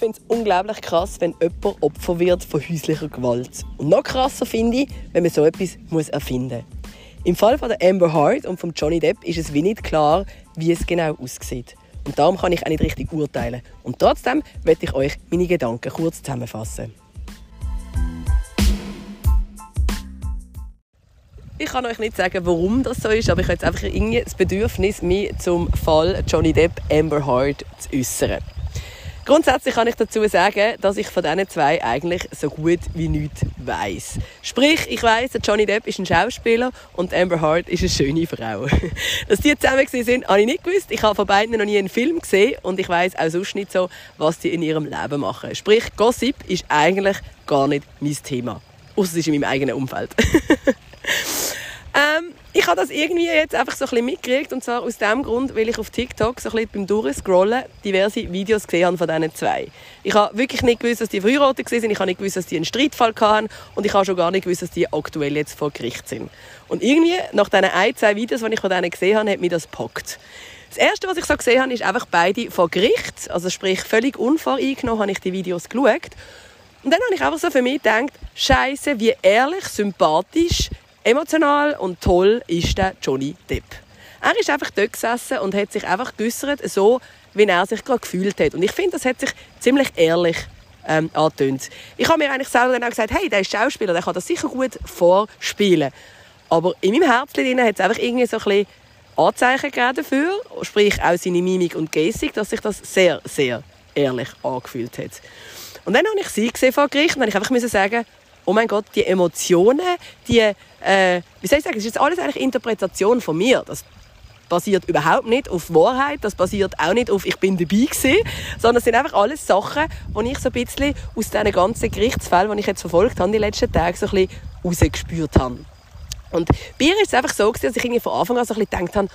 finde es unglaublich krass, wenn jemand Opfer wird von häuslicher Gewalt. Und noch krasser finde ich, wenn man so etwas muss erfinden muss. Im Fall von der Amber Heard und von Johnny Depp ist es wie nicht klar, wie es genau aussieht. Und darum kann ich auch nicht richtig urteilen. Und trotzdem werde ich euch meine Gedanken kurz zusammenfassen. Ich kann euch nicht sagen, warum das so ist, aber ich habe jetzt einfach irgendwie das Bedürfnis, mich zum Fall Johnny Depp Amber Heard zu äußern. Grundsätzlich kann ich dazu sagen, dass ich von diesen zwei eigentlich so gut wie nichts weiss. Sprich, ich weiss, Johnny Depp ist ein Schauspieler und Amber Heard ist eine schöne Frau. Dass die zusammen sind, habe ich nicht gewusst. Ich habe von beiden noch nie einen Film gesehen und ich weiss auch sonst nicht so, was die in ihrem Leben machen. Sprich, Gossip ist eigentlich gar nicht mein Thema. Außer es ist in meinem eigenen Umfeld. ähm, ich habe das irgendwie jetzt einfach so ein bisschen mitgekriegt und zwar aus dem Grund, weil ich auf TikTok so ein bisschen beim Durchscrollen diverse Videos gesehen habe von diesen zwei. Ich habe wirklich nicht gewusst, dass die verheiratet sind, ich habe nicht gewusst, dass die einen Streitfall hatten und ich habe schon gar nicht gewusst, dass die aktuell jetzt vor Gericht sind. Und irgendwie, nach diesen ein, zwei Videos, die ich von denen gesehen habe, hat mich das gepackt. Das Erste, was ich so gesehen habe, ist einfach beide vor Gericht, also sprich völlig unvoreingenommen habe ich die Videos geschaut und dann habe ich einfach so für mich gedacht, Scheiße, wie ehrlich, sympathisch, emotional und toll ist der Johnny Depp. Er ist einfach dort gesessen und hat sich einfach geäussert, so wie er sich gerade gefühlt hat. Und ich finde, das hat sich ziemlich ehrlich ähm, angetönt. Ich habe mir eigentlich selber dann auch gesagt, hey, der ist Schauspieler, der kann das sicher gut vorspielen. Aber in meinem Herzen hat es einfach irgendwie so ein bisschen Anzeichen dafür, sprich auch seine Mimik und Gestik, dass sich das sehr, sehr ehrlich angefühlt hat. Und dann habe ich sie gesehen vor Gericht und dann ich einfach sagen, oh mein Gott, die Emotionen, die, äh, wie soll ich sagen, das ist alles eigentlich Interpretation von mir. Das basiert überhaupt nicht auf Wahrheit, das basiert auch nicht auf «ich bin dabei gewesen», sondern es sind einfach alles Sachen, die ich so ein bisschen aus diesen ganzen Gerichtsfällen, die ich jetzt verfolgt habe, die letzten Tage so ein bisschen rausgespürt habe. Und bei ihr ist es einfach so, dass ich irgendwie von Anfang an so ein bisschen gedacht habe,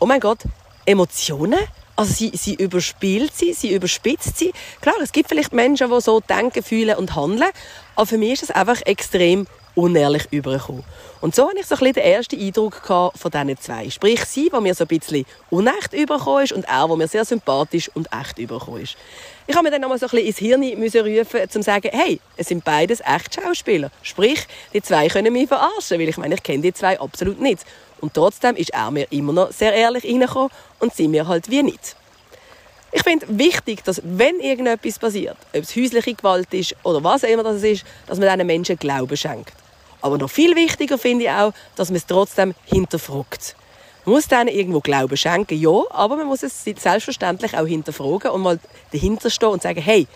oh mein Gott, Emotionen? Also sie, sie überspielt sie, sie überspitzt sie. Klar, es gibt vielleicht Menschen, die so denken, fühlen und handeln, aber für mich ist es einfach extrem unehrlich übergekommen. Und so hatte ich so ein bisschen den ersten Eindruck von diesen zwei. Sprich, sie, die mir so ein bisschen unecht übergekommen ist und er, der mir sehr sympathisch und echt übergekommen ist. Ich habe mir dann nochmal so ein bisschen ins Hirn rufen, um zu sagen, hey, es sind beides echt Schauspieler. Sprich, die zwei können mich verarschen, weil ich meine, ich kenne die zwei absolut nicht. Und trotzdem ist er mir immer noch sehr ehrlich reingekommen und sie mir halt wie nicht. Ich finde wichtig, dass wenn irgendetwas passiert, ob es häusliche Gewalt ist oder was auch immer das ist, dass man diesen Menschen Glauben schenkt. Aber noch viel wichtiger finde ich auch, dass man es trotzdem hinterfragt. Man muss denen irgendwo Glauben schenken, ja, aber man muss es selbstverständlich auch hinterfragen und mal dahinter stehen und sagen, hey,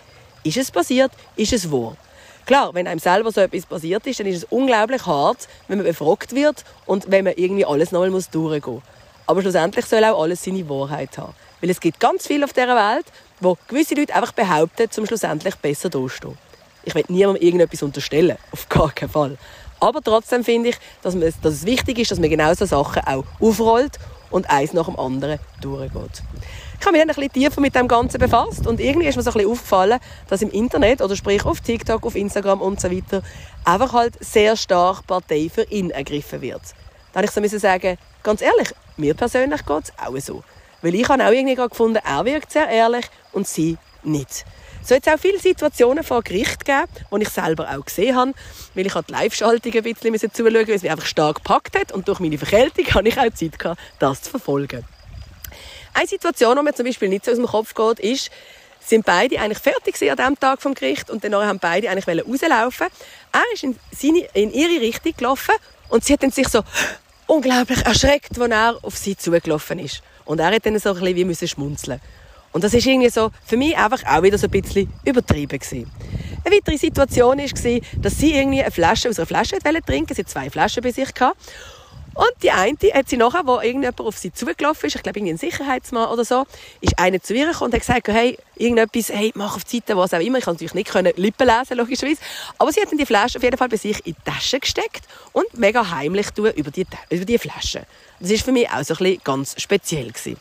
ist es passiert, ist es wahr? Klar, wenn einem selber so etwas passiert ist, dann ist es unglaublich hart, wenn man befragt wird und wenn man irgendwie alles nochmal durchgehen muss. Aber schlussendlich soll auch alles seine Wahrheit haben. Weil es gibt ganz viel auf dieser Welt, wo gewisse Leute einfach behaupten, zum schlussendlich besser dastehen. Ich will niemandem irgendetwas unterstellen. Auf gar keinen Fall. Aber trotzdem finde ich, dass, man, dass es wichtig ist, dass man genau so Sachen auch aufrollt und eins nach dem anderen durchgeht. Ich habe mich dann ein bisschen tiefer mit dem Ganzen befasst und irgendwie ist mir so ein bisschen aufgefallen, dass im Internet oder sprich auf TikTok, auf Instagram und so weiter einfach halt sehr stark Partei für ihn ergriffen wird. Da musste ich so sagen, ganz ehrlich, mir persönlich geht es auch so. Weil ich habe auch irgendwie gefunden, er wirkt sehr ehrlich und sie nicht. So hat es auch viele Situationen vor Gericht gegeben, die ich selber auch gesehen habe, weil ich die Live-Schaltung ein bisschen zuschauen musste, weil es mich einfach stark gepackt hat und durch meine Verkältung hatte ich auch Zeit, das zu verfolgen. Eine Situation, die mir zum Beispiel nicht so aus dem Kopf geht, ist, sind beide eigentlich fertig an diesem Tag vom Gericht und dann haben beide eigentlich rauslaufen. Er ist in, seine, in ihre Richtung gelaufen und sie hat dann sich so unglaublich erschreckt, als er auf sie zugelaufen ist. Und er hat dann so ein bisschen wie müssen schmunzeln. Und das ist irgendwie so für mich einfach auch wieder so ein bisschen übertrieben gewesen. Eine weitere Situation war, dass sie irgendwie eine Flasche aus einer Flasche trinken Sie hat zwei Flaschen bei sich gehabt. Und die eine hat sie nachher, wo irgendjemand auf sie zugelaufen ist, ich glaube, ein Sicherheitsmann oder so, ist einer zu ihr gekommen und hat gesagt, hey, irgendetwas, hey, mach auf die Seite, was auch immer. Ich kann natürlich nicht können Lippen lesen, logischerweise. Aber sie hat dann die Flasche auf jeden Fall bei sich in die Tasche gesteckt und mega heimlich über die, über die Flasche. Das war für mich auch so ein bisschen ganz speziell gewesen.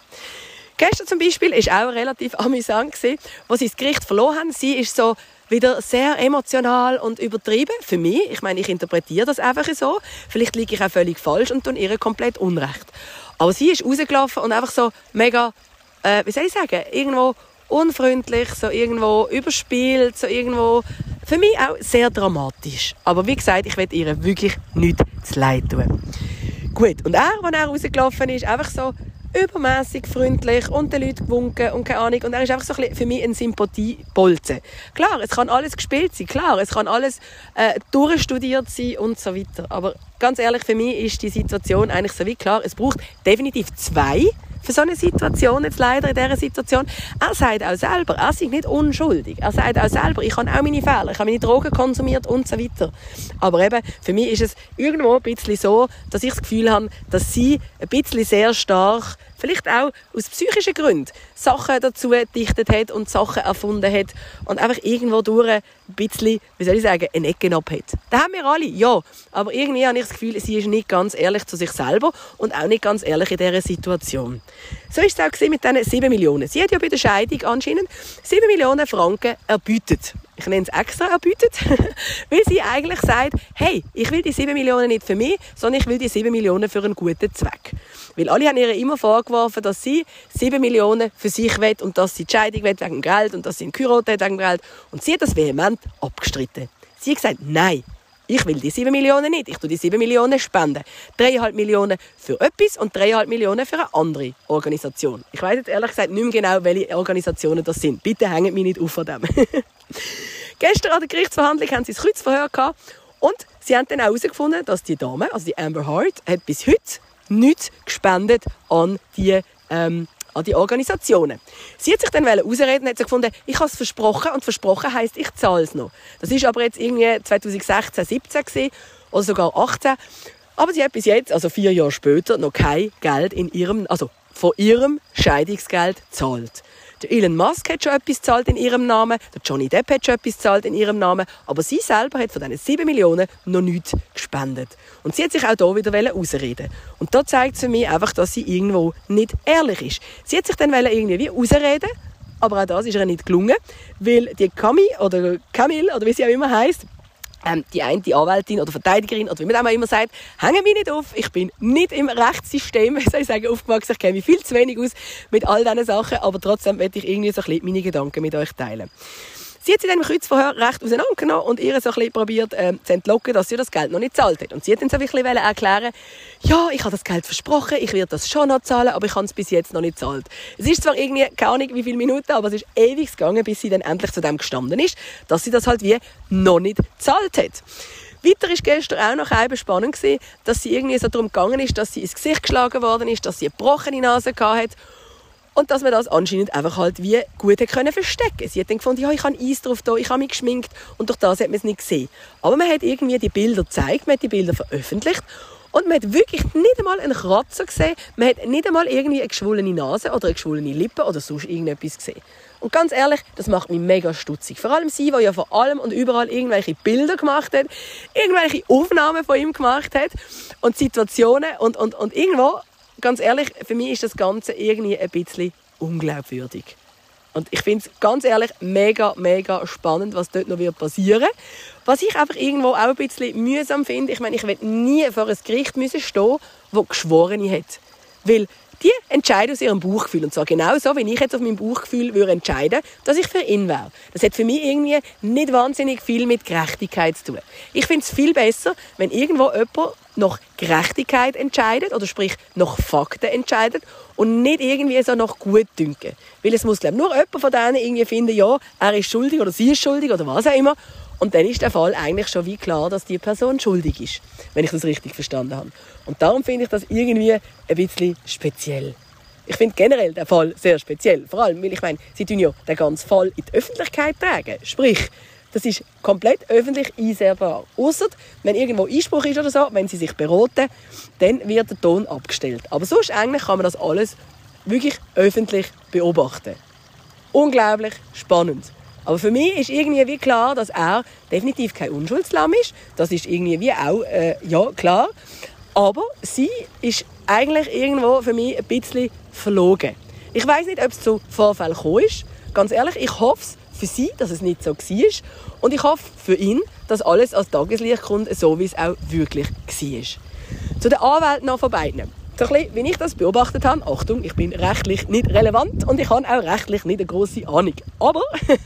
Gestern zum Beispiel war auch relativ amüsant, gewesen, wo sie das Gericht verloren haben. Sie ist so wieder sehr emotional und übertrieben. Für mich, ich meine, ich interpretiere das einfach so. Vielleicht liege ich auch völlig falsch und tue ihr komplett Unrecht. Aber sie ist rausgelaufen und einfach so mega, äh, wie soll ich sagen, irgendwo unfreundlich, so irgendwo überspielt, so irgendwo für mich auch sehr dramatisch. Aber wie gesagt, ich will ihr wirklich nichts zu leid tun. Gut, und er, als er rausgelaufen ist, einfach so übermäßig freundlich und den Leuten gewunken und keine Ahnung. Und er ist einfach so ein für mich ein Sympathiebolzen. Klar, es kann alles gespielt sein, klar, es kann alles äh, durchstudiert sein und so weiter. Aber ganz ehrlich, für mich ist die Situation eigentlich so wie klar, es braucht definitiv zwei für so eine Situation, jetzt leider in dieser Situation. Er sagt auch selber, er ist nicht unschuldig. Er sagt auch selber, ich habe auch meine Fehler, ich habe meine Drogen konsumiert und so weiter. Aber eben, für mich ist es irgendwo ein bisschen so, dass ich das Gefühl habe, dass sie ein bisschen sehr stark vielleicht auch aus psychischen Gründen Sachen dazu gedichtet hat und Sachen erfunden hat und einfach irgendwo durch ein bisschen, wie soll ich sagen, eine Ecke ab hat. Das haben wir alle, ja. Aber irgendwie habe ich das Gefühl, sie ist nicht ganz ehrlich zu sich selber und auch nicht ganz ehrlich in dieser Situation. So ist es auch mit diesen 7 Millionen. Sie hat ja bei der Scheidung anscheinend 7 Millionen Franken erbütet ich nenne es extra erbietet, weil sie eigentlich sagt, hey, ich will die 7 Millionen nicht für mich, sondern ich will die 7 Millionen für einen guten Zweck. Weil alle haben ihr immer vorgeworfen, dass sie 7 Millionen für sich will und dass sie die Scheidung will wegen Geld und dass sie einen geheiratet wegen Geld. Und sie hat das vehement abgestritten. Sie hat gesagt, nein, ich will die 7 Millionen nicht. Ich tue die 7 Millionen spenden. 3,5 Millionen für etwas und 3,5 Millionen für eine andere Organisation. Ich weiß jetzt ehrlich gesagt nicht mehr genau, welche Organisationen das sind. Bitte hängt mich nicht auf von dem. Gestern an der Gerichtsverhandlung haben sie das Kreuzverhör gehabt und sie haben dann auch herausgefunden, dass die Dame, also die Amber Heard, hat bis heute nichts gespendet an die ähm, an die Organisationen. Sie hat sich dann ausreden und hat gefunden, ich habe es versprochen und versprochen heisst, ich zahle es noch. Das ist aber jetzt irgendwie 2016, 17 gewesen, oder sogar 18. Aber sie hat bis jetzt, also vier Jahre später, noch kein Geld in ihrem, also von ihrem Scheidungsgeld zahlt. Der Elon Musk hat schon etwas zahlt in ihrem Namen, der Johnny Depp hat schon etwas zahlt in ihrem Namen, aber sie selber hat von diesen 7 Millionen noch nichts gespendet. Und sie hat sich auch hier wieder ausreden Und da zeigt sie mir einfach, dass sie irgendwo nicht ehrlich ist. Sie hat sich dann irgendwie ausreden aber auch das ist ihr nicht gelungen, weil die Cami oder Camille oder wie sie auch immer heißt, ähm, die eine die Anwältin oder Verteidigerin oder wie man auch immer sagt, hängen mich nicht auf. Ich bin nicht im Rechtssystem, soll ich sagen, aufgewachsen. Ich kenne mich viel zu wenig aus mit all diesen Sachen, aber trotzdem werde ich irgendwie so ein bisschen meine Gedanken mit euch teilen. Sie hat sich dann im Kreuzverhör recht auseinandergenommen und ihr so ein bisschen probiert äh, zu entlocken, dass sie das Geld noch nicht zahlt hat. Und sie hat dann so ein bisschen erklären ja, ich habe das Geld versprochen, ich werde das schon noch zahlen, aber ich habe es bis jetzt noch nicht zahlt. Es ist zwar irgendwie, keine Ahnung wie viele Minuten, aber es ist ewig gegangen, bis sie dann endlich zu dem gestanden ist, dass sie das halt wie noch nicht zahlt hat. Weiter war gestern auch noch eine spannend dass sie irgendwie so darum gegangen ist, dass sie ins Gesicht geschlagen worden ist, dass sie eine gebrochene Nase hatte und dass man das anscheinend einfach halt wie gut können verstecken Sie hat dann gefunden, ja, ich habe Eis drauf da, ich habe mich geschminkt und durch das hat man es nicht gesehen. Aber man hat irgendwie die Bilder gezeigt, man hat die Bilder veröffentlicht und man hat wirklich nicht einmal einen Kratzer gesehen, man hat nicht einmal irgendwie eine geschwollene Nase oder eine geschwollene Lippe oder sonst irgendetwas gesehen. Und ganz ehrlich, das macht mich mega stutzig. Vor allem sie, die ja vor allem und überall irgendwelche Bilder gemacht hat, irgendwelche Aufnahmen von ihm gemacht hat und Situationen und, und, und irgendwo ganz ehrlich, für mich ist das Ganze irgendwie ein bisschen unglaubwürdig. Und ich finde es ganz ehrlich mega, mega spannend, was dort noch passieren wird. Was ich einfach irgendwo auch ein bisschen mühsam finde, ich meine, ich will nie vor ein Gericht müssen stehen, das Geschworene hat. Weil die entscheiden aus ihrem Bauchgefühl. Und zwar genau so, wie ich jetzt auf meinem Bauchgefühl würde entscheiden, dass ich für ihn wäre. Das hat für mich irgendwie nicht wahnsinnig viel mit Gerechtigkeit zu tun. Ich finde es viel besser, wenn irgendwo jemand nach Gerechtigkeit entscheidet, oder sprich nach Fakten entscheidet und nicht irgendwie so nach Gutdünken. Weil es muss, glaube nur jemand von denen irgendwie finden, ja, er ist schuldig oder sie ist schuldig oder was auch immer. Und dann ist der Fall eigentlich schon wie klar, dass die Person schuldig ist, wenn ich das richtig verstanden habe. Und darum finde ich das irgendwie ein bisschen speziell. Ich finde generell den Fall sehr speziell. Vor allem, weil ich meine, sie tun ja den ganzen Fall in die Öffentlichkeit tragen. Sprich, das ist komplett öffentlich einsehbar. Außer wenn irgendwo Einspruch ist oder so, wenn sie sich beraten, dann wird der Ton abgestellt. Aber sonst eigentlich kann man das alles wirklich öffentlich beobachten. Unglaublich spannend. Aber für mich ist irgendwie wie klar, dass er definitiv kein Unschuldslamm ist. Das ist irgendwie wie auch, äh, ja, klar. Aber sie ist eigentlich irgendwo für mich ein bisschen verlogen. Ich weiß nicht, ob es zu Vorfällen gekommen ist. Ganz ehrlich, ich hoffe für sie, dass es nicht so war. Und ich hoffe für ihn, dass alles als Tageslicht kommt, so wie es auch wirklich war. Zu den Anwälten noch von beiden. so ein bisschen, wie ich das beobachtet habe, Achtung, ich bin rechtlich nicht relevant und ich habe auch rechtlich nicht eine große Ahnung. Aber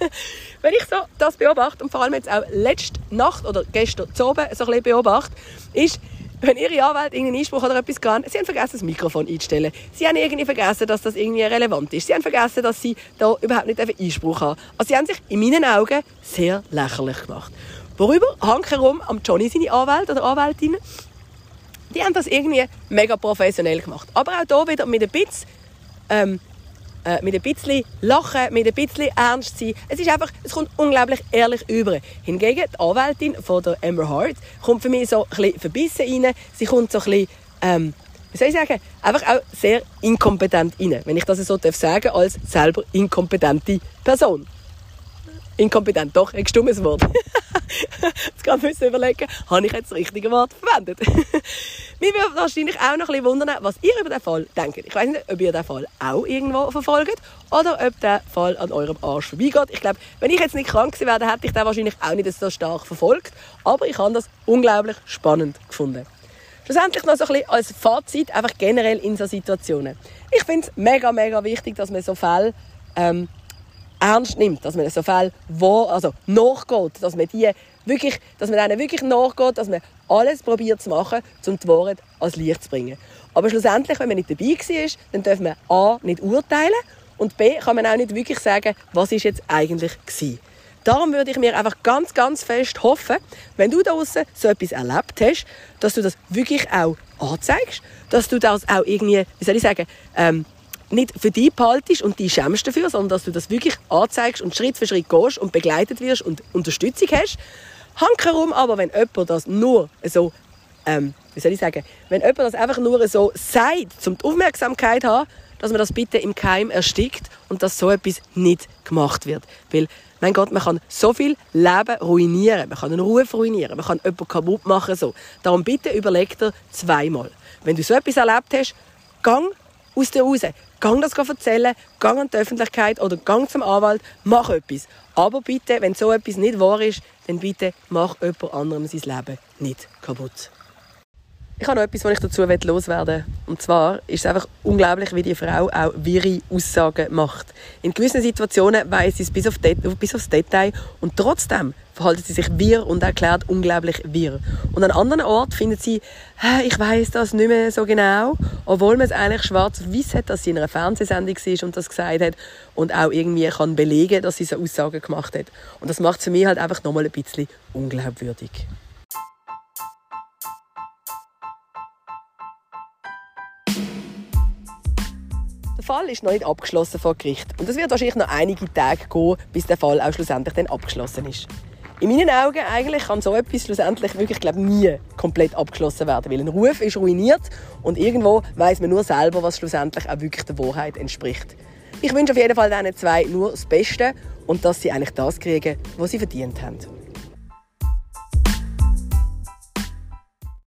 wenn ich so das beobachte und vor allem jetzt auch letzte Nacht oder gestern zu oben so ein bisschen beobachte, ist, wenn Ihre Anwälte irgendeinen Einspruch oder etwas gehen, Sie haben vergessen, das Mikrofon einzustellen. Sie haben irgendwie vergessen, dass das irgendwie relevant ist. Sie haben vergessen, dass Sie da überhaupt nicht Einspruch haben. Also Sie haben sich in meinen Augen sehr lächerlich gemacht. Worüber hängt herum am Johnny seine Anwälte oder Anwältinnen? Die haben das irgendwie mega professionell gemacht. Aber auch hier wieder mit ein bisschen ähm, äh, mit ein bisschen Lachen, mit ein bisschen Ernst sein. Es ist einfach, es kommt unglaublich ehrlich über. Hingegen die Anwältin von der Amber Hart kommt für mich so ein bisschen verbissen rein. Sie kommt so ein bisschen, ähm, wie soll ich sagen, einfach auch sehr inkompetent rein, wenn ich das so darf sagen, als selber inkompetente Person. Inkompetent, doch, ein stummes Wort. jetzt kann man überlegen, habe ich jetzt das richtige Wort verwendet? Mich würde wahrscheinlich auch noch ein bisschen wundern, was ihr über den Fall denkt. Ich weiß nicht, ob ihr den Fall auch irgendwo verfolgt oder ob der Fall an eurem Arsch vorbeigeht. Ich glaube, wenn ich jetzt nicht krank gewesen wäre, hätte ich den wahrscheinlich auch nicht so stark verfolgt. Aber ich habe das unglaublich spannend gefunden. Schlussendlich noch so ein bisschen als Fazit, einfach generell in so Situationen. Ich finde es mega, mega wichtig, dass man so Fälle ähm, ernst nimmt, dass man so Fälle wo, also nachgeht, dass man die wirklich, dass man denen wirklich nachgeht, dass man alles probiert zu machen, um die Wahrheit ans Licht zu bringen. Aber schlussendlich, wenn man nicht dabei war, dann darf man A. nicht urteilen und B. kann man auch nicht wirklich sagen, was ist jetzt eigentlich war. Darum würde ich mir einfach ganz, ganz fest hoffen, wenn du da draußen so etwas erlebt hast, dass du das wirklich auch anzeigst, dass du das auch irgendwie, wie soll ich sagen, ähm, nicht für dich behaltest und dich schämst dafür, sondern dass du das wirklich anzeigst und Schritt für Schritt gehst und begleitet wirst und Unterstützung hast. Hankerum aber, wenn jemand das nur so, ähm, wie soll ich sagen, wenn jemand das einfach nur so sagt, um die Aufmerksamkeit zu haben, dass man das bitte im Keim erstickt und dass so etwas nicht gemacht wird. Weil, mein Gott, man kann so viel Leben ruinieren, man kann einen Ruf ruinieren, man kann jemanden kaputt machen. So. Darum bitte überleg dir zweimal. Wenn du so etwas erlebt hast, gang aus dir raus. Gang das erzählen, gang an die Öffentlichkeit oder gang zum Anwalt, mach etwas. Aber bitte, wenn so etwas nicht wahr ist, dann bitte mach jemand anderem sein Leben nicht kaputt. Ich habe noch etwas, was ich dazu loswerden will. Und zwar ist es einfach unglaublich, wie die Frau auch wirre Aussagen macht. In gewissen Situationen weiss sie es bis, auf bis aufs Detail und trotzdem verhalten sie sich wirr und erklärt unglaublich wirr. Und an anderen Orten findet sie, ich weiß das nicht mehr so genau, obwohl man es eigentlich schwarz weiß hat, dass sie in einer Fernsehsendung war und das gesagt hat und auch irgendwie kann belegen, dass sie so Aussagen gemacht hat. Und das macht es für mich halt einfach nochmal ein bisschen unglaubwürdig. Der Fall ist noch nicht abgeschlossen vor Gericht. Und es wird wahrscheinlich noch einige Tage gehen, bis der Fall auch schlussendlich dann abgeschlossen ist. In meinen Augen eigentlich kann so etwas schlussendlich wirklich glaube nie komplett abgeschlossen werden, weil ein Ruf ist ruiniert und irgendwo weiß man nur selber, was schlussendlich auch wirklich der Wahrheit entspricht. Ich wünsche auf jeden Fall diesen zwei nur das Beste und dass sie eigentlich das kriegen, was sie verdient haben.